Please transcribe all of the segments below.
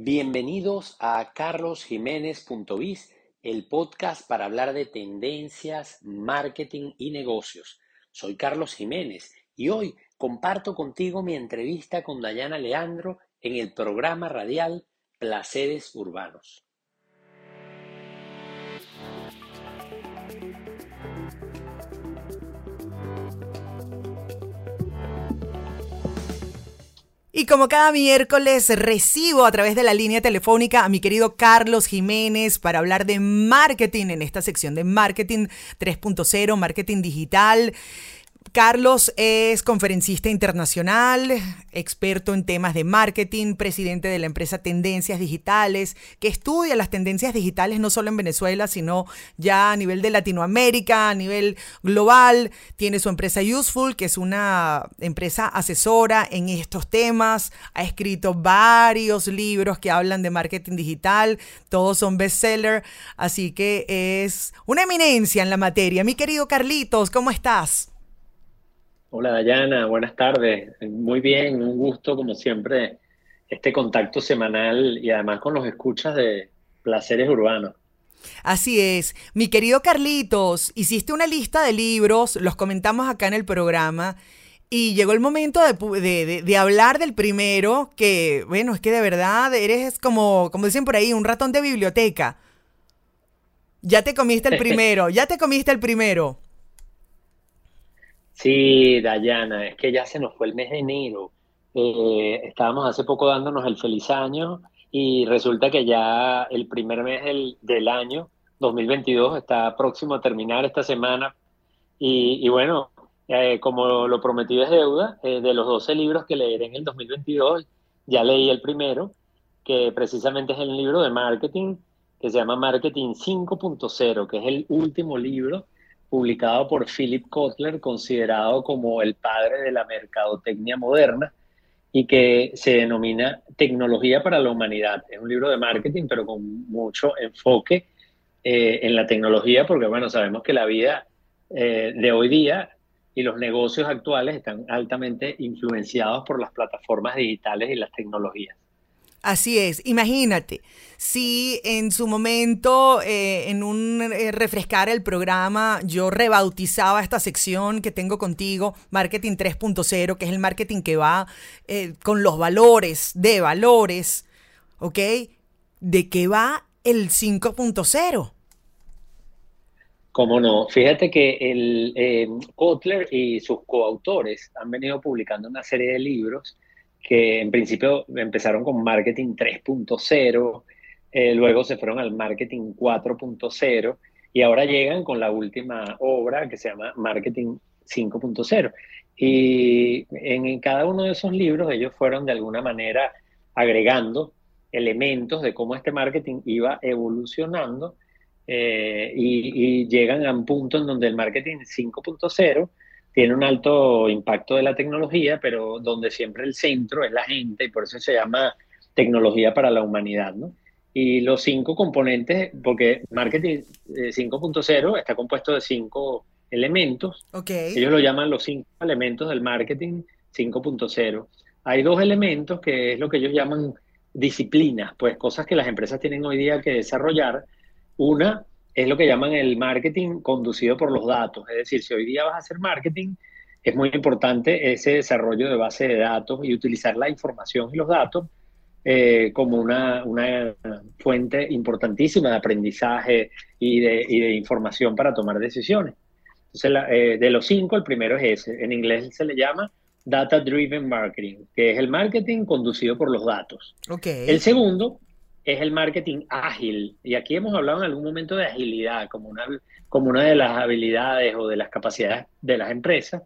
Bienvenidos a carlosjiménez.biz, el podcast para hablar de tendencias, marketing y negocios. Soy Carlos Jiménez y hoy comparto contigo mi entrevista con Dayana Leandro en el programa radial Placeres Urbanos. Y como cada miércoles recibo a través de la línea telefónica a mi querido Carlos Jiménez para hablar de marketing en esta sección de marketing 3.0, marketing digital. Carlos es conferencista internacional, experto en temas de marketing, presidente de la empresa Tendencias Digitales, que estudia las tendencias digitales no solo en Venezuela, sino ya a nivel de Latinoamérica, a nivel global. Tiene su empresa Useful, que es una empresa asesora en estos temas. Ha escrito varios libros que hablan de marketing digital, todos son bestseller, así que es una eminencia en la materia. Mi querido Carlitos, ¿cómo estás? Hola Dayana, buenas tardes. Muy bien, un gusto como siempre este contacto semanal y además con los escuchas de Placeres Urbanos. Así es. Mi querido Carlitos, hiciste una lista de libros, los comentamos acá en el programa. Y llegó el momento de, hablar del primero, que, bueno, es que de verdad eres como, como dicen por ahí, un ratón de biblioteca. Ya te comiste el primero, ya te comiste el primero. Sí, Dayana, es que ya se nos fue el mes de enero. Eh, estábamos hace poco dándonos el feliz año y resulta que ya el primer mes del, año 2022 está próximo a terminar esta semana. Y, bueno, eh, como lo prometido es deuda, eh, de los 12 libros que leeré en el 2022, ya leí el primero, que precisamente es el libro de marketing, que se llama Marketing 5.0, que es el último libro publicado por Philip Kotler, considerado como el padre de la mercadotecnia moderna y que se denomina Tecnología para la Humanidad. Es un libro de marketing, pero con mucho enfoque eh, en la tecnología, porque bueno, sabemos que la vida eh, de hoy día y los negocios actuales están altamente influenciados por las plataformas digitales y las tecnologías. Así es, imagínate, si en su momento, eh, en un eh, refrescar el programa, yo rebautizaba esta sección que tengo contigo, Marketing 3.0, que es el marketing que va eh, con los valores, de valores, ¿ok? ¿De qué va el 5.0? Cómo no, fíjate que el Kotler y sus coautores han venido publicando una serie de libros que en principio empezaron con marketing 3.0, eh, luego se fueron al marketing 4.0 y ahora llegan con la última obra que se llama marketing 5.0. Y en, cada uno de esos libros ellos fueron de alguna manera agregando elementos de cómo este marketing iba evolucionando eh, y, y, llegan a un punto en donde el marketing 5.0 tiene un alto impacto de la tecnología, pero donde siempre el centro es la gente y por eso se llama tecnología para la humanidad, ¿no? Y los cinco componentes, porque marketing 5.0 eh, está compuesto de cinco elementos. Okay. Ellos lo llaman los cinco elementos del marketing 5.0. Hay dos elementos que es lo que ellos llaman disciplinas, pues cosas que las empresas tienen hoy día que desarrollar. Una es lo que llaman el marketing conducido por los datos. Es decir, si hoy día vas a hacer marketing, es muy importante ese desarrollo de base de datos y utilizar la información y los datos eh, como una, una, fuente importantísima de aprendizaje y de, y de información para tomar decisiones. Entonces, eh, de los cinco, el primero es ese. En inglés se le llama Data Driven Marketing, que es el marketing conducido por los datos. Okay. El segundo es el marketing ágil. Y aquí hemos hablado en algún momento de agilidad como una, como una de las habilidades o de las capacidades de las empresas,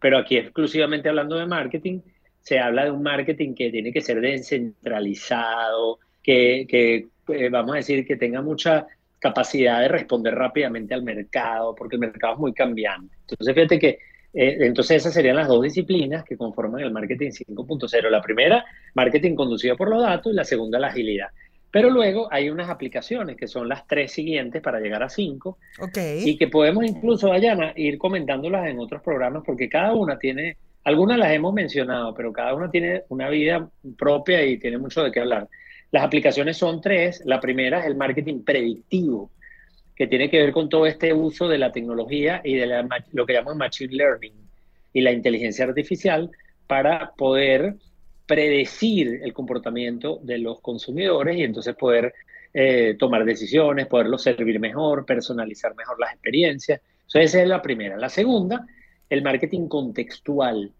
pero aquí exclusivamente hablando de marketing, se habla de un marketing que tiene que ser descentralizado, que, que eh, vamos a decir que tenga mucha capacidad de responder rápidamente al mercado, porque el mercado es muy cambiante. Entonces, fíjate que eh, entonces esas serían las dos disciplinas que conforman el marketing 5.0. La primera, marketing conducido por los datos, y la segunda, la agilidad. Pero luego hay unas aplicaciones que son las tres siguientes para llegar a cinco. Y que podemos incluso, Dayana, ir comentándolas en otros programas porque cada una tiene, algunas las hemos mencionado, pero cada una tiene una vida propia y tiene mucho de qué hablar. Las aplicaciones son tres. La primera es el marketing predictivo, que tiene que ver con todo este uso de la tecnología y de lo que llaman machine learning y la inteligencia artificial para poder predecir el comportamiento de los consumidores y entonces poder eh, tomar decisiones, poderlos servir mejor, personalizar mejor las experiencias. Entonces, esa es la primera. La segunda, el marketing contextual,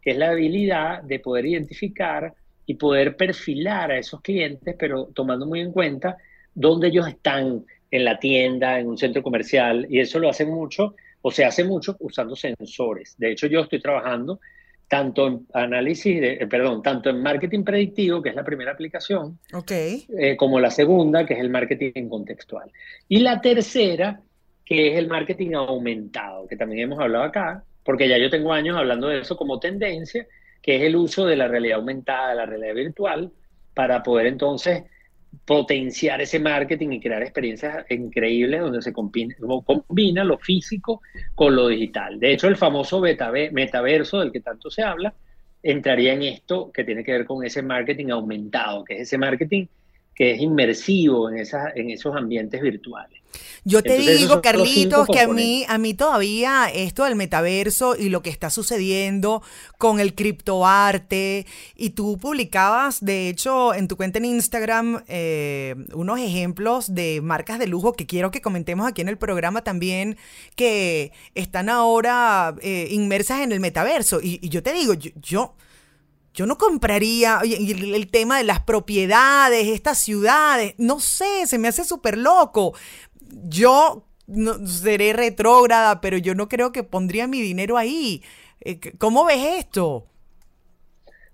que es la habilidad de poder identificar y poder perfilar a esos clientes, pero tomando muy en cuenta dónde ellos están en la tienda, en un centro comercial, y eso lo hace mucho, o se hace mucho usando sensores. De hecho, yo estoy trabajando tanto en análisis, de, eh, perdón, tanto en marketing predictivo, que es la primera aplicación, okay. Eh, como la segunda, que es el marketing contextual. Y la tercera, que es el marketing aumentado, que también hemos hablado acá, porque ya yo tengo años hablando de eso como tendencia, que es el uso de la realidad aumentada, la realidad virtual, para poder entonces potenciar ese marketing y crear experiencias increíbles donde se combina, lo físico con lo digital. De hecho, el famoso metaverso del que tanto se habla entraría en esto que tiene que ver con ese marketing aumentado, que es ese marketing que es inmersivo en, esas, en esos ambientes virtuales. Yo te digo, Carlitos, que a mí, a mí todavía esto del metaverso y lo que está sucediendo con el criptoarte, y tú publicabas, de hecho, en tu cuenta en Instagram, eh, unos ejemplos de marcas de lujo que quiero que comentemos aquí en el programa también, que están ahora eh, inmersas en el metaverso. Y, yo te digo, yo yo no compraría, oye, el, tema de las propiedades, estas ciudades, no sé, se me hace súper loco. Yo no, seré retrógrada, pero yo no creo que pondría mi dinero ahí. Eh, ¿Cómo ves esto?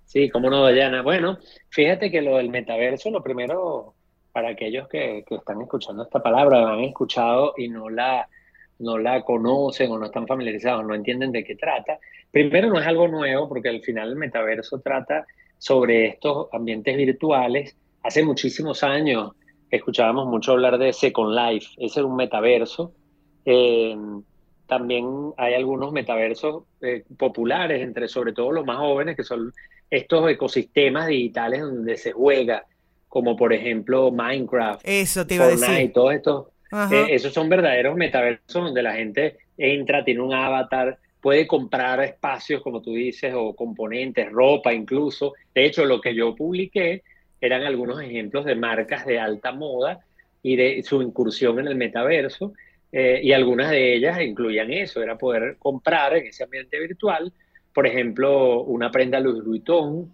Sí, cómo no, Dayana. Bueno, fíjate que lo del metaverso, lo primero, para aquellos que, que están escuchando esta palabra, la han escuchado y no la, no la conocen o no están familiarizados, no entienden de qué trata. Primero, no es algo nuevo porque al final el metaverso trata sobre estos ambientes virtuales. Hace muchísimos años escuchábamos mucho hablar de Second Life, ese es un metaverso. Eh, también hay algunos metaversos eh, populares, entre sobre todo los más jóvenes, que son estos ecosistemas digitales donde se juega, como por ejemplo Minecraft, Eso te iba a decir. todos estos eh, esos son verdaderos metaversos donde la gente entra, tiene un avatar, puede comprar espacios, como tú dices, o componentes, ropa incluso. De hecho, lo que yo publiqué eran algunos ejemplos de marcas de alta moda y de su incursión en el metaverso. Eh, y algunas de ellas incluían eso, era poder comprar en ese ambiente virtual, por ejemplo, una prenda Louis Vuitton,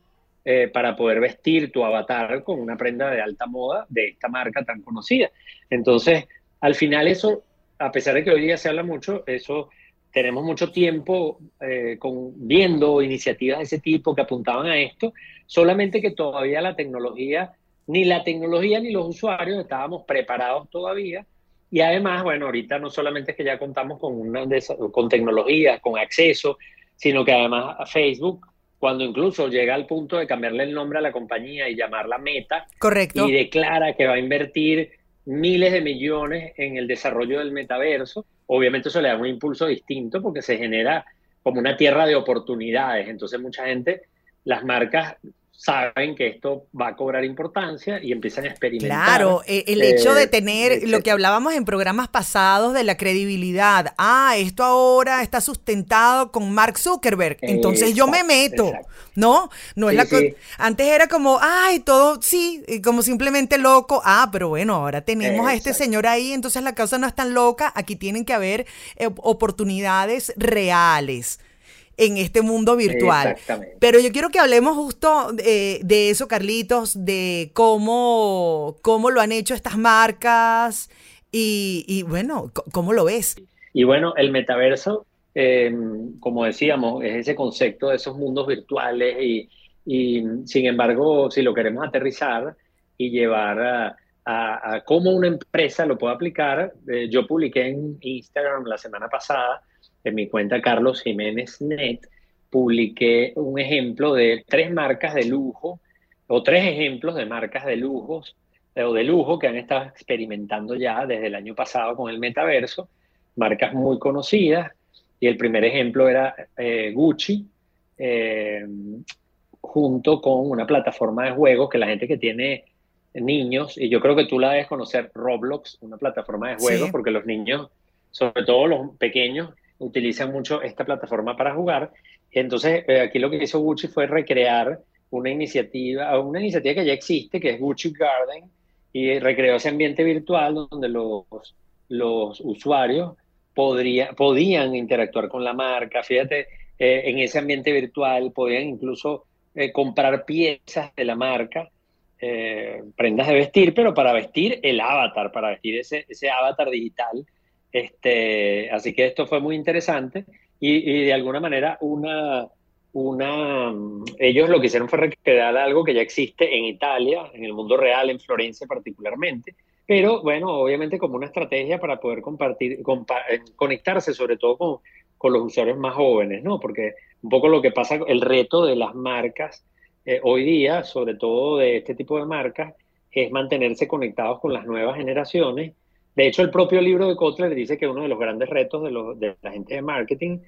eh, para poder vestir tu avatar con una prenda de alta moda de esta marca tan conocida. Entonces, al final eso, a pesar de que hoy día se habla mucho, eso tenemos mucho tiempo eh, con, viendo iniciativas de ese tipo que apuntaban a esto, solamente que todavía la tecnología, ni la tecnología ni los usuarios estábamos preparados todavía. Y además, bueno, ahorita no solamente es que ya contamos con, una con tecnología, con acceso, sino que además a Facebook, cuando incluso llega al punto de cambiarle el nombre a la compañía y llamarla Meta, Correcto. y declara que va a invertir miles de millones en el desarrollo del metaverso. Obviamente eso le da un impulso distinto porque se genera como una tierra de oportunidades. Entonces mucha gente, las marcas saben que esto va a cobrar importancia y empiezan a experimentar. Claro, e, el hecho de eh, tener lo que hablábamos en programas pasados de la credibilidad. Ah, esto ahora está sustentado con Mark Zuckerberg, entonces yo me meto, ¿no? No es la antes era como, ay, todo sí, como simplemente loco. Ah, pero bueno, ahora tenemos a este señor ahí, entonces la causa no es tan loca, aquí tienen que haber eh, oportunidades reales en este mundo virtual. Pero yo quiero que hablemos justo de, eso, Carlitos, de cómo, cómo lo han hecho estas marcas y, bueno, cómo lo ves. Y bueno, el metaverso, eh, como decíamos, es ese concepto de esos mundos virtuales y, sin embargo, si lo queremos aterrizar y llevar a, cómo una empresa lo puede aplicar, eh, yo publiqué en Instagram la semana pasada en mi cuenta Carlos Jiménez Net, publiqué un ejemplo de tres marcas de lujo, o tres ejemplos de marcas de lujos o de lujo que han estado experimentando ya desde el año pasado con el metaverso, marcas muy conocidas, y el primer ejemplo era eh, Gucci, eh, junto con una plataforma de juegos que la gente que tiene niños, y yo creo que tú la debes conocer, Roblox, una plataforma de juegos, porque los niños, sobre todo los pequeños, utilizan mucho esta plataforma para jugar. Entonces, eh, aquí lo que hizo Gucci fue recrear una iniciativa, una iniciativa que ya existe, que es Gucci Garden, y recreó ese ambiente virtual donde los, los usuarios podría, podían interactuar con la marca. Fíjate, eh, en ese ambiente virtual podían incluso eh, comprar piezas de la marca, prendas de vestir, pero para vestir el avatar, para vestir ese, ese avatar digital este, así que esto fue muy interesante y, de alguna manera una, una, ellos lo que hicieron fue recrear algo que ya existe en Italia, en el mundo real, en Florencia particularmente, pero bueno, obviamente como una estrategia para poder compartir, eh, conectarse sobre todo con, con, los usuarios más jóvenes, ¿no? Porque un poco lo que pasa, el reto de las marcas eh, hoy día, sobre todo de este tipo de marcas, es mantenerse conectados con las nuevas generaciones de hecho, el propio libro de Kotler dice que uno de los grandes retos de, la gente de marketing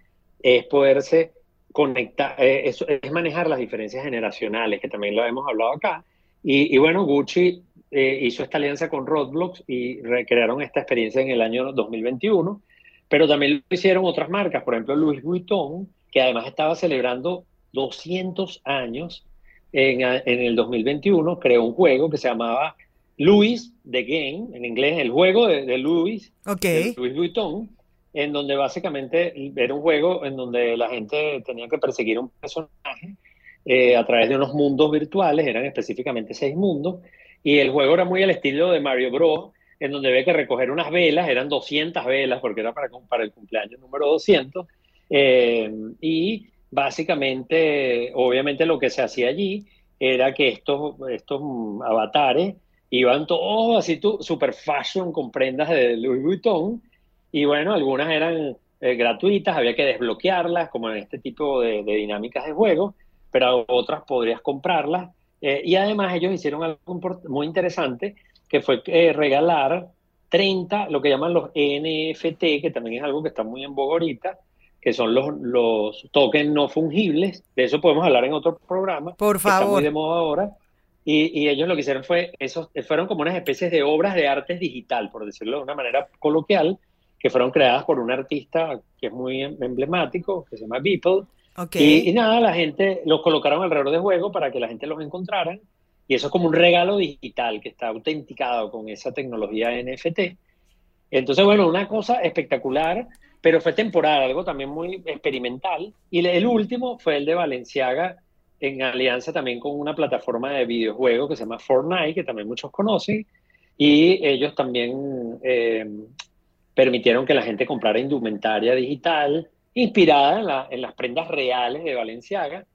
es poderse conectar, eh, es, manejar las diferencias generacionales, que también lo hemos hablado acá. Y, bueno, Gucci eh, hizo esta alianza con Roblox y recrearon esta experiencia en el año 2021, pero también lo hicieron otras marcas, por ejemplo, Louis Vuitton, que además estaba celebrando 200 años en, en el 2021, creó un juego que se llamaba Louis, The Game, en inglés, el juego de, Louis, okay. Louis Vuitton, en donde básicamente era un juego en donde la gente tenía que perseguir un personaje eh, a través de unos mundos virtuales, eran específicamente seis mundos, y el juego era muy al estilo de Mario Bros, en donde había que recoger unas velas, eran 200 velas, porque era para, para el cumpleaños número 200, eh, y básicamente, obviamente lo que se hacía allí era que estos, estos avatares iban todos así, tú, super fashion con prendas de Louis Vuitton. Y bueno, algunas eran eh, gratuitas, había que desbloquearlas, como en este tipo de, dinámicas de juego, pero otras podrías comprarlas. Eh, y además ellos hicieron algo muy interesante, que fue eh, regalar 30, lo que llaman los NFT, que también es algo que está muy en boga ahorita, que son los, los tokens no fungibles. De eso podemos hablar en otro programa. Por favor. está muy de moda ahora. Y, ellos lo que hicieron fue, esos, fueron como unas especies de obras de arte digital, por decirlo de una manera coloquial, que fueron creadas por un artista que es muy emblemático, que se llama Beeple. Y, nada, la gente los colocaron alrededor de juego para que la gente los encontrara. Y eso es como un regalo digital que está autenticado con esa tecnología NFT. Entonces, bueno, una cosa espectacular, pero fue temporal, algo también muy experimental. Y el último fue el de Valenciaga, en alianza también con una plataforma de videojuegos que se llama Fortnite, que también muchos conocen, y ellos también eh, permitieron que la gente comprara indumentaria digital inspirada en, las prendas reales de Valenciaga,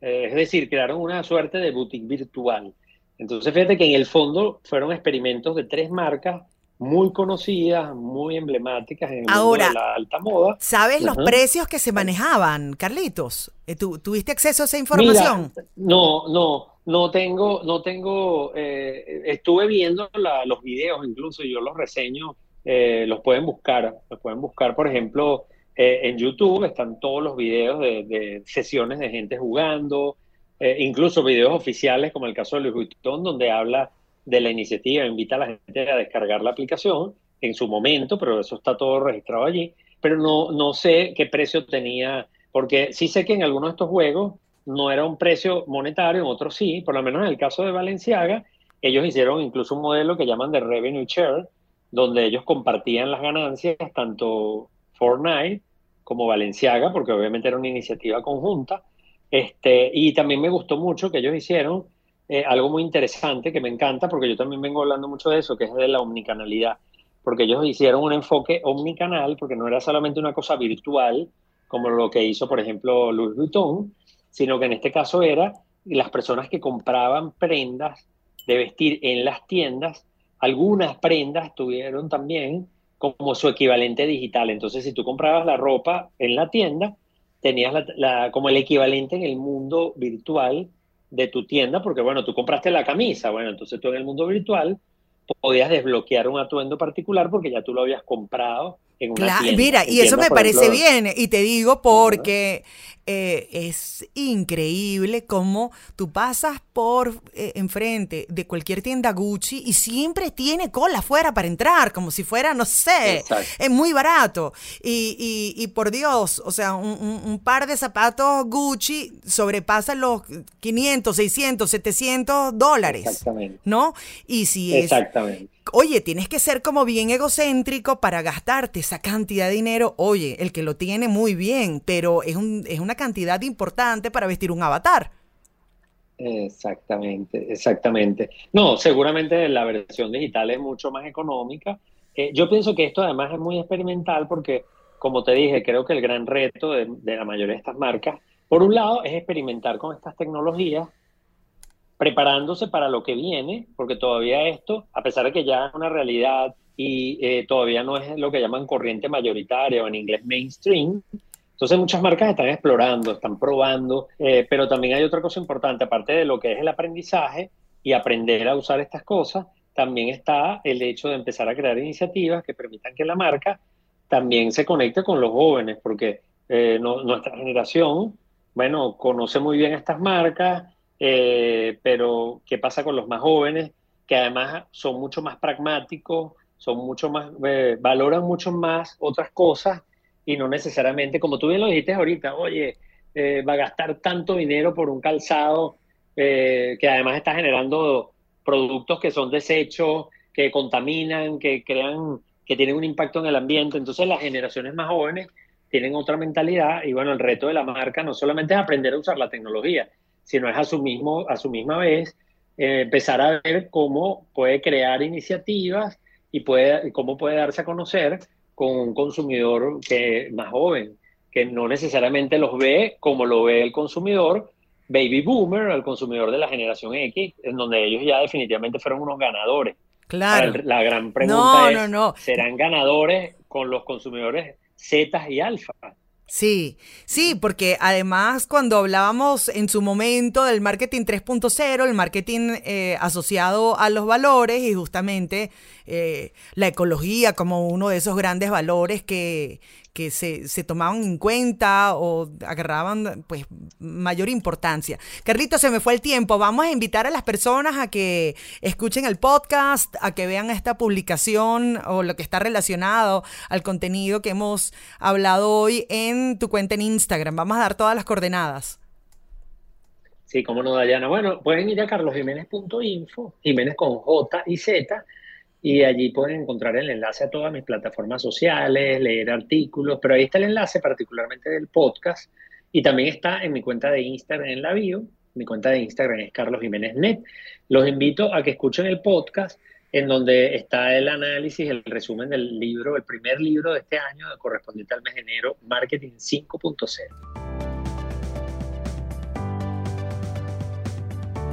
eh, es decir, crearon una suerte de boutique virtual. Entonces, fíjate que en el fondo fueron experimentos de tres marcas muy conocidas, muy emblemáticas en el mundo de la alta moda. ¿Sabes los precios que se manejaban, Carlitos? Eh, ¿Tuviste acceso a esa información? no, no, no tengo, no tengo, eh, estuve viendo los videos, incluso yo los reseño, eh, los pueden buscar, los pueden buscar, por ejemplo, en YouTube están todos los videos de, sesiones de gente jugando, incluso videos oficiales, como el caso de Luis Vuitton, donde habla de la iniciativa invita a la gente a descargar la aplicación en su momento, pero eso está todo registrado allí. Pero no, no sé qué precio tenía, porque sí sé que en algunos de estos juegos no era un precio monetario, en otros sí, por lo menos en el caso de Valenciaga, ellos hicieron incluso un modelo que llaman de revenue share, donde ellos compartían las ganancias, tanto Fortnite como Valenciaga, porque obviamente era una iniciativa conjunta. Este, y también me gustó mucho que ellos hicieron eh, algo muy interesante que me encanta, porque yo también vengo hablando mucho de eso, que es de la omnicanalidad, porque ellos hicieron un enfoque omnicanal, porque no era solamente una cosa virtual, como lo que hizo, por ejemplo, Louis Vuitton, sino que en este caso era las personas que compraban prendas de vestir en las tiendas, algunas prendas tuvieron también como su equivalente digital. Entonces, si tú comprabas la ropa en la tienda, tenías como el equivalente en el mundo virtual de tu tienda, porque bueno, tú compraste la camisa, bueno, entonces tú en el mundo virtual podías desbloquear un atuendo particular porque ya tú lo habías comprado en una Mira, y eso me parece bien, y te digo porque eh, es increíble cómo tú pasas por eh, enfrente de cualquier tienda Gucci y siempre tiene cola afuera para entrar, como si fuera, no sé, es muy barato. Y, y, por Dios, o sea, un, par de zapatos Gucci sobrepasa los 500, 600, 700 dólares. Exactamente. ¿No? Y si es... Exactamente oye, tienes que ser como bien egocéntrico para gastarte esa cantidad de dinero. Oye, el que lo tiene muy bien, pero es, un, es una cantidad importante para vestir un avatar. Exactamente, exactamente. No, seguramente la versión digital es mucho más económica. Eh, yo pienso que esto además es muy experimental porque, como te dije, creo que el gran reto de la mayoría de estas marcas, por un lado, es experimentar con estas tecnologías preparándose para lo que viene, porque todavía esto, a pesar de que ya es una realidad y eh, todavía no es lo que llaman corriente mayoritaria o en inglés mainstream, entonces muchas marcas están explorando, están probando, eh, pero también hay otra cosa importante, aparte de lo que es el aprendizaje y aprender a usar estas cosas, también está el hecho de empezar a crear iniciativas que permitan que la marca también se conecte con los jóvenes, porque eh, nuestra generación, bueno, conoce muy bien estas marcas, eh, pero ¿qué pasa con los más jóvenes? Que además son mucho más pragmáticos, son mucho más, eh, valoran mucho más otras cosas y no necesariamente, como tú bien lo dijiste ahorita, oye, eh, va a gastar tanto dinero por un calzado que además está generando productos que son desechos, que contaminan, que crean, que tienen un impacto en el ambiente. Entonces las generaciones más jóvenes tienen otra mentalidad y bueno, el reto de la marca no solamente es aprender a usar la tecnología, sino es a su, mismo, a su misma vez eh, empezar a ver cómo puede crear iniciativas y puede, cómo puede darse a conocer con un consumidor que, más joven, que no necesariamente los ve como lo ve el consumidor baby boomer, el consumidor de la generación X, en donde ellos ya definitivamente fueron unos ganadores. Claro. La, gran pregunta es, ¿serán ganadores con los consumidores Z y alfa? Sí, sí, porque además cuando hablábamos en su momento del marketing 3.0, el marketing eh, asociado a los valores y justamente eh, la ecología como uno de esos grandes valores que, que se, se, tomaban en cuenta o agarraban pues mayor importancia. Carlito, se me fue el tiempo. Vamos a invitar a las personas a que escuchen el podcast, a que vean esta publicación o lo que está relacionado al contenido que hemos hablado hoy en tu cuenta en Instagram. Vamos a dar todas las coordenadas. Sí, cómo no, Dayana. Bueno, pueden ir a carlosjiménez.info, Jiménez con J y Z y allí pueden encontrar el enlace a todas mis plataformas sociales, leer artículos, pero ahí está el enlace particularmente del podcast y también está en mi cuenta de Instagram en la bio. Mi cuenta de Instagram es Carlos Jiménez Net. Los invito a que escuchen el podcast en donde está el análisis, el resumen del libro, el primer libro de este año correspondiente al mes de enero, Marketing 5.0.